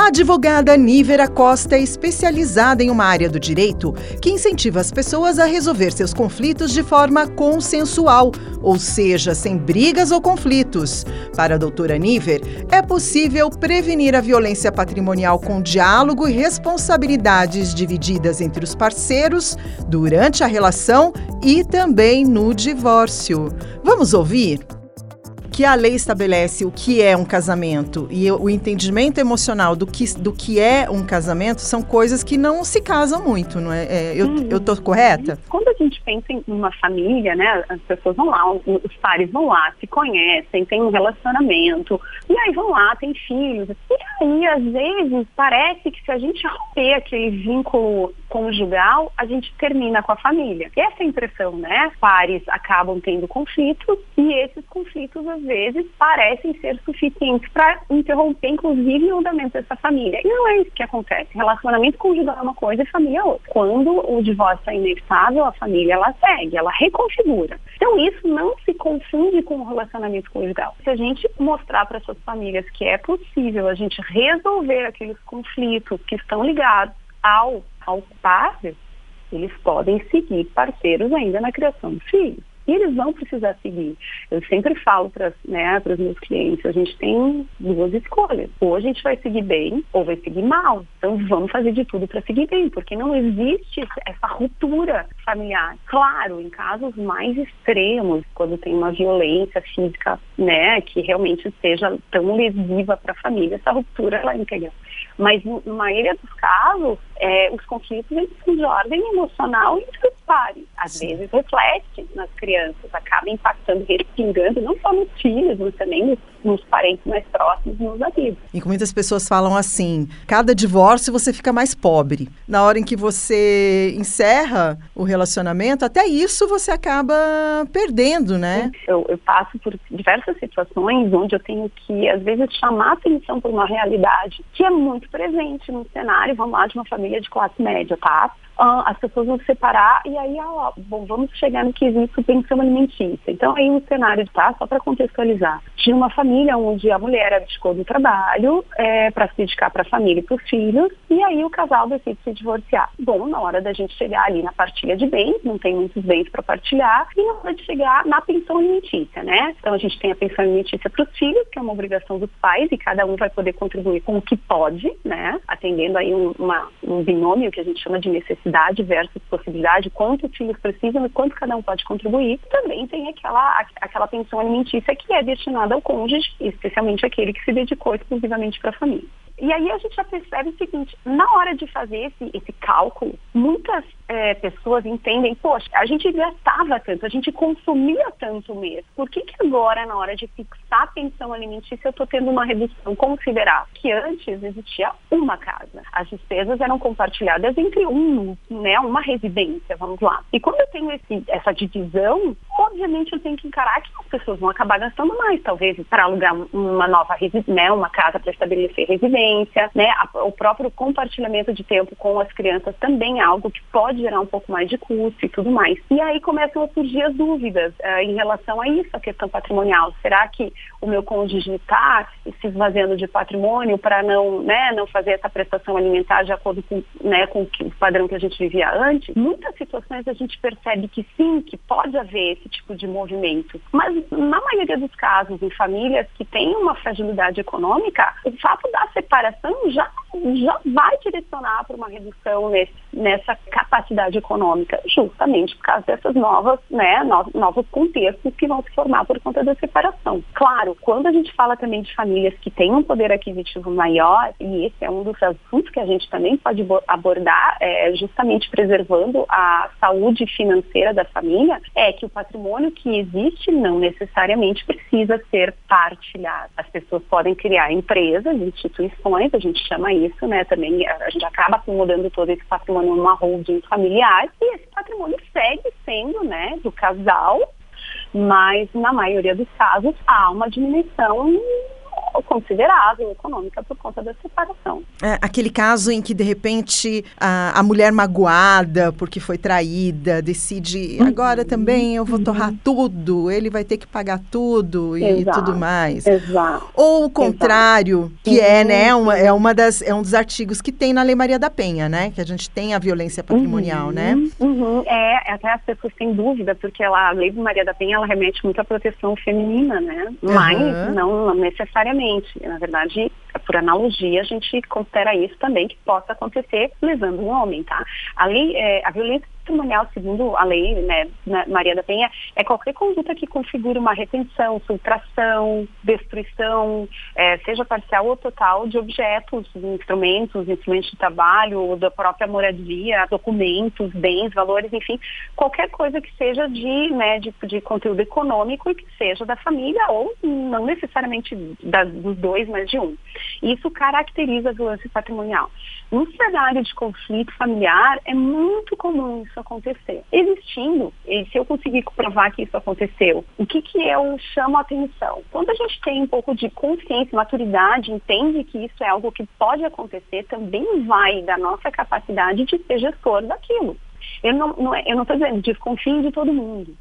A advogada Nívera Costa é especializada em uma área do direito que incentiva as pessoas a resolver seus conflitos de forma consensual, ou seja, sem brigas ou conflitos. Para a doutora Níver, é possível prevenir a violência patrimonial com diálogo e responsabilidades divididas entre os parceiros durante a relação e também no divórcio. Vamos ouvir? Que a lei estabelece o que é um casamento e o entendimento emocional do que, do que é um casamento são coisas que não se casam muito, não é? é eu, uhum. eu tô correta? Quando a gente pensa em uma família, né, as pessoas vão lá, os pares vão lá, se conhecem, têm um relacionamento, e aí vão lá, têm filhos. E aí, às vezes, parece que se a gente romper aquele vínculo conjugal, a gente termina com a família. Essa é impressão, né? Pares acabam tendo conflitos e esses conflitos, às vezes parecem ser suficientes para interromper, inclusive, o andamento dessa família. E não é isso que acontece. Relacionamento conjugal é uma coisa e família é outra. Quando o divórcio é inevitável, a família ela segue, ela reconfigura. Então isso não se confunde com o relacionamento conjugal. Se a gente mostrar para essas famílias que é possível a gente resolver aqueles conflitos que estão ligados ao, ao par, eles podem seguir parceiros ainda na criação dos filhos. E eles vão precisar seguir. Eu sempre falo para né, os meus clientes, a gente tem duas escolhas. Ou a gente vai seguir bem, ou vai seguir mal. Então vamos fazer de tudo para seguir bem, porque não existe essa ruptura familiar. Claro, em casos mais extremos, quando tem uma violência física, né, que realmente seja tão lesiva para a família, essa ruptura ela é integral. Mas, na maioria dos casos, é, os conflitos eles são de ordem emocional entre os pares. Às Sim. vezes reflete nas crianças, acaba impactando, respingando, não só nos filhos, mas também nos, nos parentes mais próximos, nos amigos. E muitas pessoas falam assim, cada divórcio você fica mais pobre. Na hora em que você encerra o relacionamento, até isso você acaba perdendo, né? Eu, eu passo por diversas situações onde eu tenho que, às vezes, chamar atenção para uma realidade que é muito presente no cenário, vamos lá, de uma família de classe média, tá? Uh, as pessoas vão se separar e aí, ó, bom, vamos chegar no quesito pensão alimentícia. Então, aí o cenário, tá? Só para contextualizar. Tinha uma família onde a mulher abdicou do trabalho é, para se dedicar para a família e para os filhos, e aí o casal decide se divorciar. Bom, na hora da gente chegar ali na partilha de bens, não tem muitos bens para partilhar, e na hora de chegar na pensão alimentícia, né? Então, a gente tem a pensão alimentícia para os filhos, que é uma obrigação dos pais, e cada um vai poder contribuir com o que pode, né? Atendendo aí um, uma, um binômio que a gente chama de necessidade versus possibilidade, quanto os filhos precisam e quanto cada um pode contribuir. Também tem aquela, aquela pensão alimentícia que é destinada ao cônjuge, especialmente aquele que se dedicou exclusivamente para a família. E aí a gente já percebe o seguinte, na hora de fazer esse, esse cálculo, muitas é, pessoas entendem, poxa, a gente gastava tanto, a gente consumia tanto mesmo. Por que, que agora, na hora de fixar a pensão alimentícia, eu estou tendo uma redução considerável? Que antes existia uma casa. As despesas eram compartilhadas entre um, né, uma residência, vamos lá. E quando eu tenho esse, essa divisão, obviamente eu tenho que encarar que as pessoas vão acabar gastando mais, talvez para alugar uma nova né, uma casa para estabelecer residência, né, o próprio compartilhamento de tempo com as crianças também é algo que pode gerar um pouco mais de custo e tudo mais. E aí começam a surgir as dúvidas uh, em relação a isso, a questão patrimonial. Será que o meu cônjuge está se esvaziando de patrimônio para não, né, não fazer essa prestação alimentar de acordo com, né, com o padrão que a gente vivia antes? Muitas situações a gente percebe que sim, que pode haver esse tipo de movimento. Mas na maioria dos casos, em famílias que têm uma fragilidade econômica, o fato da separação já, já vai direcionar para uma redução nesse, nessa capacidade econômica, justamente por causa dessas novas, né, novos contextos que vão se formar por conta da separação. Claro, quando a gente fala também de famílias que têm um poder aquisitivo maior, e esse é um dos assuntos que a gente também pode abordar, é, justamente preservando a saúde financeira da família, é que o patrimônio que existe não necessariamente precisa ser partilhado. As pessoas podem criar empresas, instituições, a gente chama isso, né? Também a gente acaba acomodando todo esse patrimônio numa holding familiar e esse patrimônio segue sendo, né, do casal, mas na maioria dos casos há uma diminuição considerável econômica por conta da separação. É, aquele caso em que, de repente, a, a mulher magoada porque foi traída decide uhum. agora também eu vou uhum. torrar tudo, ele vai ter que pagar tudo e Exato. tudo mais. Exato. Ou o contrário, Exato. que uhum. é, né, uma, é, uma das, é um dos artigos que tem na Lei Maria da Penha, né? Que a gente tem a violência patrimonial, né? Uhum. É, até as pessoas têm dúvida, porque ela, a Lei Maria da Penha ela remete muito à proteção feminina, né? Mas não, não Na verdade, por analogia, a gente considera isso também que possa acontecer lesando um homem, tá? A, lei, é, a violência patrimonial, segundo a lei né, Maria da Penha, é qualquer conduta que configure uma retenção, subtração, destruição, é, seja parcial ou total, de objetos, instrumentos, instrumentos de trabalho, da própria moradia, documentos, bens, valores, enfim, qualquer coisa que seja de, né, de, de conteúdo econômico e que seja da família, ou não necessariamente da, dos dois, mas de um. Isso caracteriza a violência patrimonial. No cenário de conflito familiar, é muito comum isso acontecer. Existindo, e se eu conseguir provar que isso aconteceu, o que, que eu chamo a atenção? Quando a gente tem um pouco de consciência, maturidade, entende que isso é algo que pode acontecer, também vai da nossa capacidade de ser gestor daquilo. Eu não, não é, eu não estou dizendo desconfie de todo mundo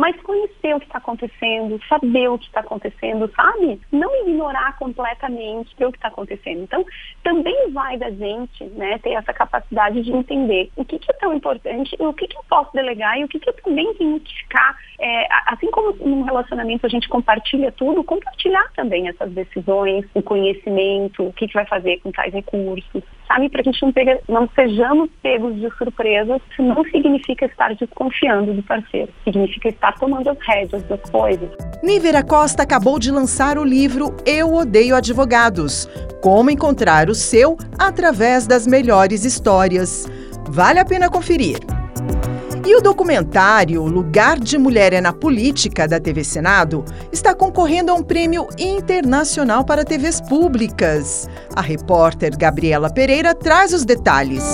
mas conhecer o que está acontecendo, saber o que está acontecendo, sabe? Não ignorar completamente o que está acontecendo. Então, também vai da gente, né, ter essa capacidade de entender o que, que é tão importante, o que, que eu posso delegar e o que, que eu também tenho que ficar, é, assim como num relacionamento a gente compartilha tudo, compartilhar também essas decisões, o conhecimento, o que, que vai fazer com tais recursos, sabe? Para a gente não, pega, não sejamos pegos de surpresas, isso não significa estar desconfiando do parceiro, significa estar tomando as rédeas das coisas. Nívera Costa acabou de lançar o livro Eu Odeio Advogados. Como encontrar o seu através das melhores histórias. Vale a pena conferir. E o documentário Lugar de Mulher é na Política, da TV Senado, está concorrendo a um prêmio internacional para TVs públicas. A repórter Gabriela Pereira traz os detalhes.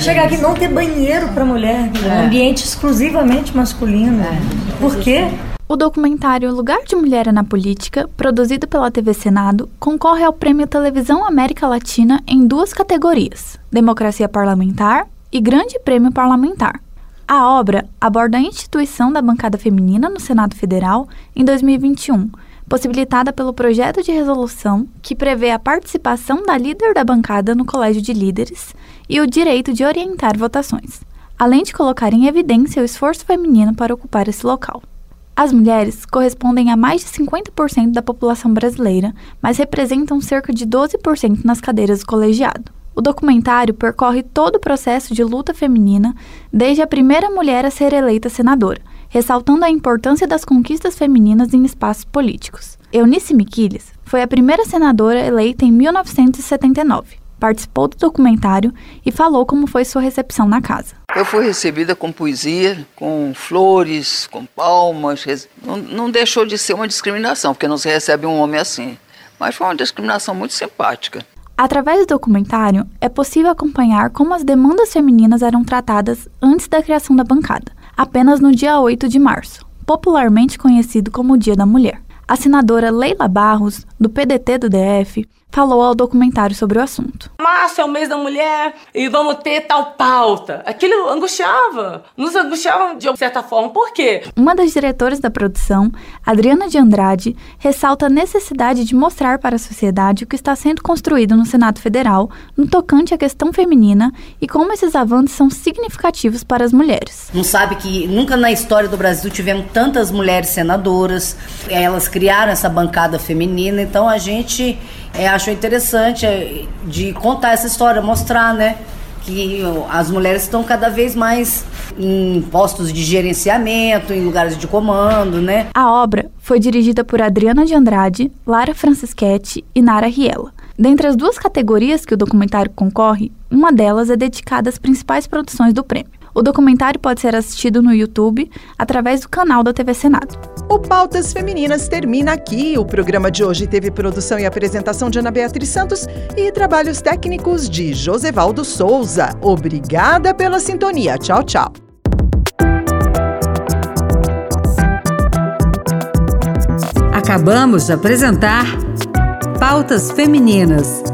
Chegar aqui não ter banheiro para mulher, é. um ambiente exclusivamente masculino. É. Por quê? O documentário Lugar de Mulher na Política, produzido pela TV Senado, concorre ao Prêmio Televisão América Latina em duas categorias: Democracia Parlamentar e Grande Prêmio Parlamentar. A obra aborda a instituição da bancada feminina no Senado Federal em 2021 possibilitada pelo projeto de resolução que prevê a participação da líder da bancada no colégio de líderes e o direito de orientar votações, além de colocar em evidência o esforço feminino para ocupar esse local. As mulheres correspondem a mais de 50% da população brasileira, mas representam cerca de 12% nas cadeiras do colegiado. O documentário percorre todo o processo de luta feminina, desde a primeira mulher a ser eleita senadora, ressaltando a importância das conquistas femininas em espaços políticos. Eunice Miquiles foi a primeira senadora eleita em 1979. Participou do documentário e falou como foi sua recepção na casa. Eu fui recebida com poesia, com flores, com palmas. Não, não deixou de ser uma discriminação, porque não se recebe um homem assim. Mas foi uma discriminação muito simpática. Através do documentário, é possível acompanhar como as demandas femininas eram tratadas antes da criação da bancada apenas no dia 8 de março, popularmente conhecido como o Dia da Mulher. A senadora Leila Barros, do PDT do DF, falou ao documentário sobre o assunto. Março é o mês da mulher e vamos ter tal pauta. Aquilo angustiava, nos angustiava de certa forma. Por quê? Uma das diretoras da produção, Adriana de Andrade, ressalta a necessidade de mostrar para a sociedade o que está sendo construído no Senado Federal no tocante à questão feminina e como esses avanços são significativos para as mulheres. Não sabe que nunca na história do Brasil tivemos tantas mulheres senadoras, elas criaram essa bancada feminina, então a gente é, achou interessante é, de contar essa história, mostrar, né? Que as mulheres estão cada vez mais em postos de gerenciamento, em lugares de comando, né? A obra foi dirigida por Adriana de Andrade, Lara Francischetti e Nara Riela. Dentre as duas categorias que o documentário concorre, uma delas é dedicada às principais produções do prêmio. O documentário pode ser assistido no YouTube através do canal da TV Senado. O Pautas Femininas termina aqui. O programa de hoje teve produção e apresentação de Ana Beatriz Santos e trabalhos técnicos de Josevaldo Souza. Obrigada pela sintonia. Tchau, tchau. Acabamos de apresentar Pautas Femininas.